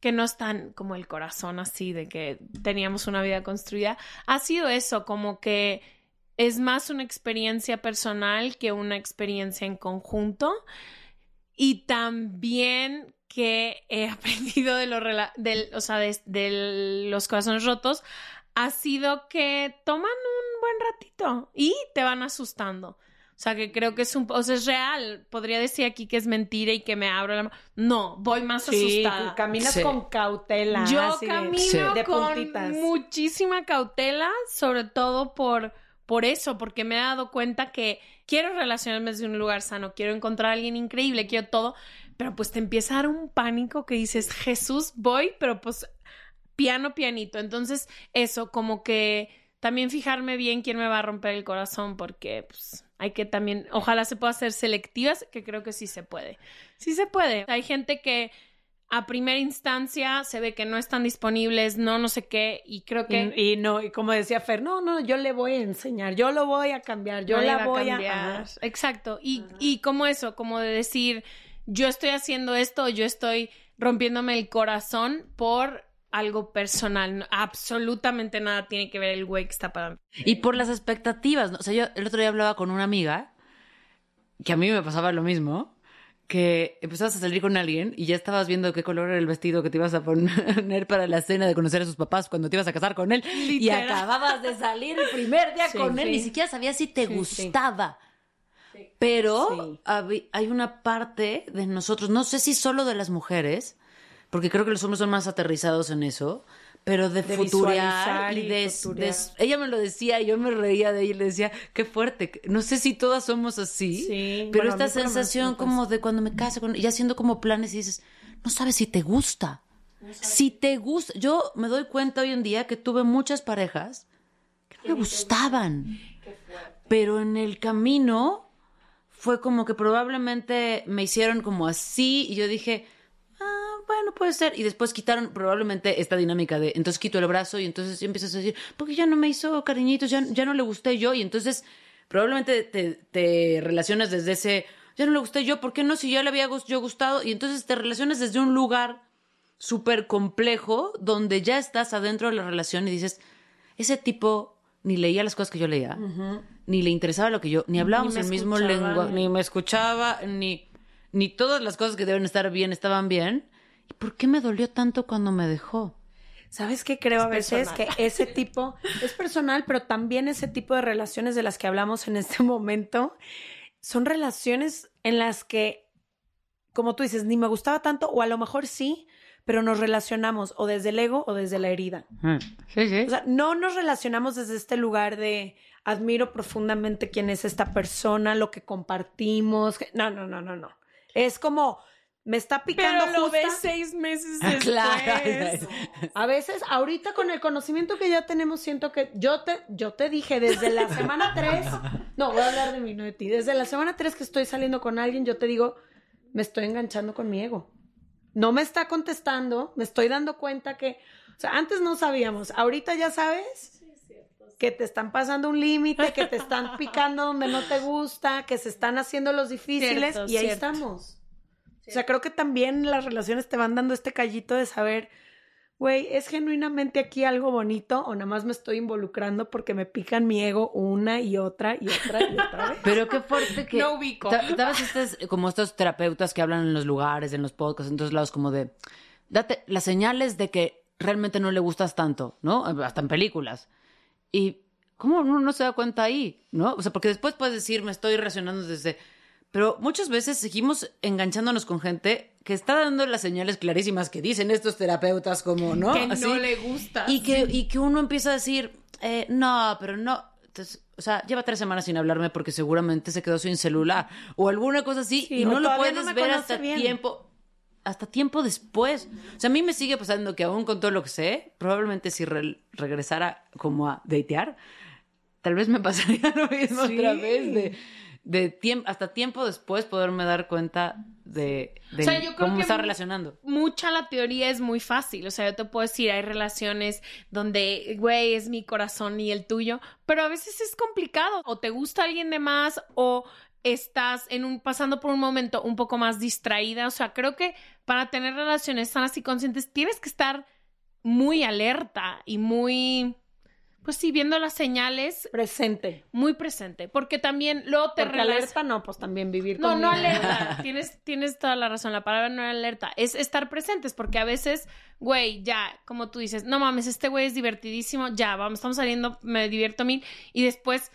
que no están como el corazón así de que teníamos una vida construida, ha sido eso, como que es más una experiencia personal que una experiencia en conjunto y también que he aprendido de los, rela- del, o sea, de, de los corazones rotos ha sido que toman un buen ratito y te van asustando. O sea, que creo que es un... O sea, es real. Podría decir aquí que es mentira y que me abro la mano. No, voy más Sí, asustada. caminas Sí. con cautela. Yo de- camino de con muchísima cautela, sobre todo por, por eso, porque me he dado cuenta que quiero relacionarme desde un lugar sano, quiero encontrar a alguien increíble, quiero todo, pero pues te empieza a dar un pánico que dices, Jesús, voy, pero pues piano, pianito. Entonces, eso, como que también fijarme bien quién me va a romper el corazón, porque pues hay que también, ojalá se pueda hacer selectivas, que creo que sí se puede. Sí se puede. Hay gente que a primera instancia se ve que no están disponibles, no, no sé qué, y creo que... Y, y no, y como decía Fer, no, no, yo le voy a enseñar, yo lo voy a cambiar, yo no la voy a cambiar. Exacto. Y, y como eso, como de decir, yo estoy haciendo esto, yo estoy rompiéndome el corazón por algo personal. No- absolutamente nada tiene que ver el güey que está para mí. Y por las expectativas, ¿no? O sea, yo el otro día hablaba con una amiga que a mí me pasaba lo mismo, que empezabas a salir con alguien y ya estabas viendo qué color era el vestido que te ibas a poner para la cena de conocer a sus papás cuando te ibas a casar con él y acababas de salir el primer día Sí, con él, ni siquiera sabías si te Sí, gustaba. Pero hay una parte de nosotros, no sé si solo de las mujeres, porque creo que los hombres son más aterrizados en eso, pero de, De futurear y y de, futurear. de- ella me lo decía y yo me reía de ella y le decía, qué fuerte, no sé si todas somos así, Sí, pero bueno, esta sensación como de cuando me caso con, y haciendo como planes y dices, no sabes si te gusta, si te gusta, yo me doy cuenta hoy en día que tuve muchas parejas que no me gustaban, pero en el camino fue como que probablemente me hicieron como así y yo dije, bueno, puede ser. Y después quitaron probablemente esta dinámica de, entonces quito el brazo y entonces empiezas a decir, porque ya no me hizo cariñitos, ya, ya no le gusté yo. Y entonces probablemente te, te relacionas desde ese, ya no le gusté yo, ¿por qué no? Si ya le había yo gustado. Y entonces te relacionas desde un lugar súper complejo donde ya estás adentro de la relación y dices, ese tipo ni leía las cosas que yo leía, ni le interesaba lo que yo, ni hablábamos Ni el mismo lenguaje, ni- ni me escuchaba, ni, ni todas las cosas que deben estar bien estaban bien. ¿Y por qué me dolió tanto cuando me dejó? ¿Sabes qué creo Es a veces? personal. Que ese tipo es personal, pero también ese tipo de relaciones de las que hablamos en este momento son relaciones en las que, como tú dices, ni me gustaba tanto, o a lo mejor sí, pero nos relacionamos o desde el ego o desde la herida. Sí, sí. O sea, no nos relacionamos desde este lugar de admiro profundamente quién es esta persona, lo que compartimos. No, no, no, no, no. Es como me está picando Pero lo justa. ves seis meses Ah, después. claro. A veces, ahorita con el conocimiento que ya tenemos, siento que yo te, yo te dije desde la semana 3, no, voy a hablar de mí, no de ti. Desde la semana 3 que estoy saliendo con alguien, yo te digo, me estoy enganchando con mi ego. No me está contestando, me estoy dando cuenta que, o sea, antes no sabíamos, ahorita ya sabes que te están pasando un límite, que te están picando donde no te gusta, que se están haciendo los difíciles Cierto, y ahí cierto. estamos. O sea, creo que también las relaciones te van dando este callito de saber, güey, ¿es genuinamente aquí algo bonito o nada más me estoy involucrando porque me pican mi ego una y otra y otra y otra vez? Pero qué fuerte que... No ubico. ¿Sabes estas, como estos terapeutas que hablan en los lugares, en los podcasts, en todos lados, como de... Date las señales de que realmente no le gustas tanto, ¿no? Hasta en películas. Y ¿cómo uno no se da cuenta ahí, no? O sea, porque después puedes decir, me estoy relacionando desde... Pero muchas veces seguimos enganchándonos con gente que está dando las señales clarísimas que dicen estos terapeutas como, ¿no? Que no le gusta. Y que, y que uno empieza a decir, eh, no, pero no. Entonces, o sea, lleva tres semanas sin hablarme porque seguramente se quedó sin celular o alguna cosa así Sí, y no lo puedes no ver hasta bien. tiempo. Hasta tiempo después. O sea, a mí me sigue pasando que aún con todo lo que sé, probablemente si re- regresara como a datear, tal vez me pasaría lo mismo Sí. otra vez de, de tiempo, hasta tiempo después poderme dar cuenta de, de O sea, yo creo cómo me que está relacionando. Mucha la teoría es muy fácil. O sea, yo te puedo decir, hay relaciones donde, güey, es mi corazón y el tuyo, pero a veces es complicado. O te gusta alguien de más o estás en un pasando por un momento un poco más distraída. O sea, creo que para tener relaciones sanas y conscientes tienes que estar muy alerta y muy pues sí, viendo las señales Presente. muy presente, porque también luego te Porque alerta no, pues también vivir no, con no alerta. Tienes, tienes toda la razón. La palabra no es alerta. Es estar presentes, porque a veces, güey, ya, como tú dices, no mames, este güey es divertidísimo, ya, vamos, estamos saliendo, me divierto mil. Y después,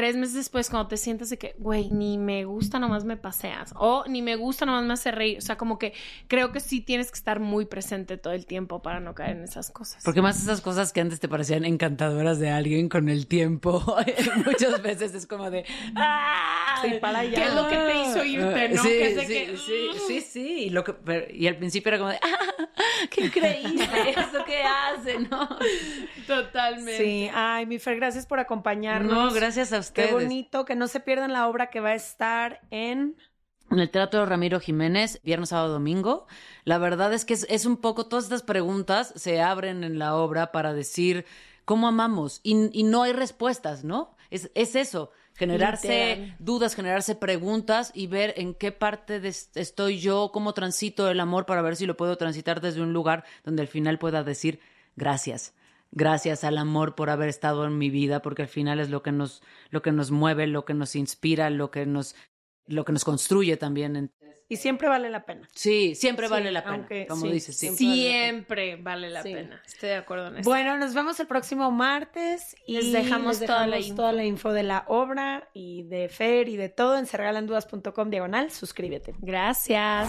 tres meses después, cuando te sientas de que, güey, ni me gusta, nomás me paseas. O ni me gusta, nomás me hace reír. O sea, como que creo que sí tienes que estar muy presente todo el tiempo para no caer en esas cosas. Porque más esas cosas que antes te parecían encantadoras de alguien con el tiempo, muchas veces es como de... ¡Ah! Sí, para allá. ¿Qué es lo que te hizo irte, no? Sí, Que es de sí, que, sí, sí, sí. Y, lo que, pero- y al principio era como de, ¡ah! ¡Qué increíble eso que hace! ¿no? Totalmente. Sí, ay, mi Fer, gracias por acompañarnos. No, gracias a Qué ustedes. bonito, que no se pierdan la obra que va a estar en... En el Teatro Ramiro Jiménez, viernes, sábado, domingo. La verdad es que es, es un poco, todas estas preguntas se abren en la obra para decir cómo amamos y, y no hay respuestas, ¿no? Es, es eso, generarse Literal. dudas, generarse preguntas y ver en qué parte de est- estoy yo, cómo transito el amor para ver si lo puedo transitar desde un lugar donde al final pueda decir gracias. Gracias al amor por haber estado en mi vida, porque al final es lo que nos, lo que nos mueve, lo que nos inspira, lo que nos, lo que nos construye también. Y siempre vale la pena. Sí, siempre Sí, vale la pena, aunque- como sí, dices, sí. Siempre vale la Sí. pena. Estoy de acuerdo en eso. Bueno, nos vemos el próximo martes y Les dejamos toda la info. toda la info de la obra y de Fer y de todo en sergalandudas.com diagonal. Suscríbete. Gracias.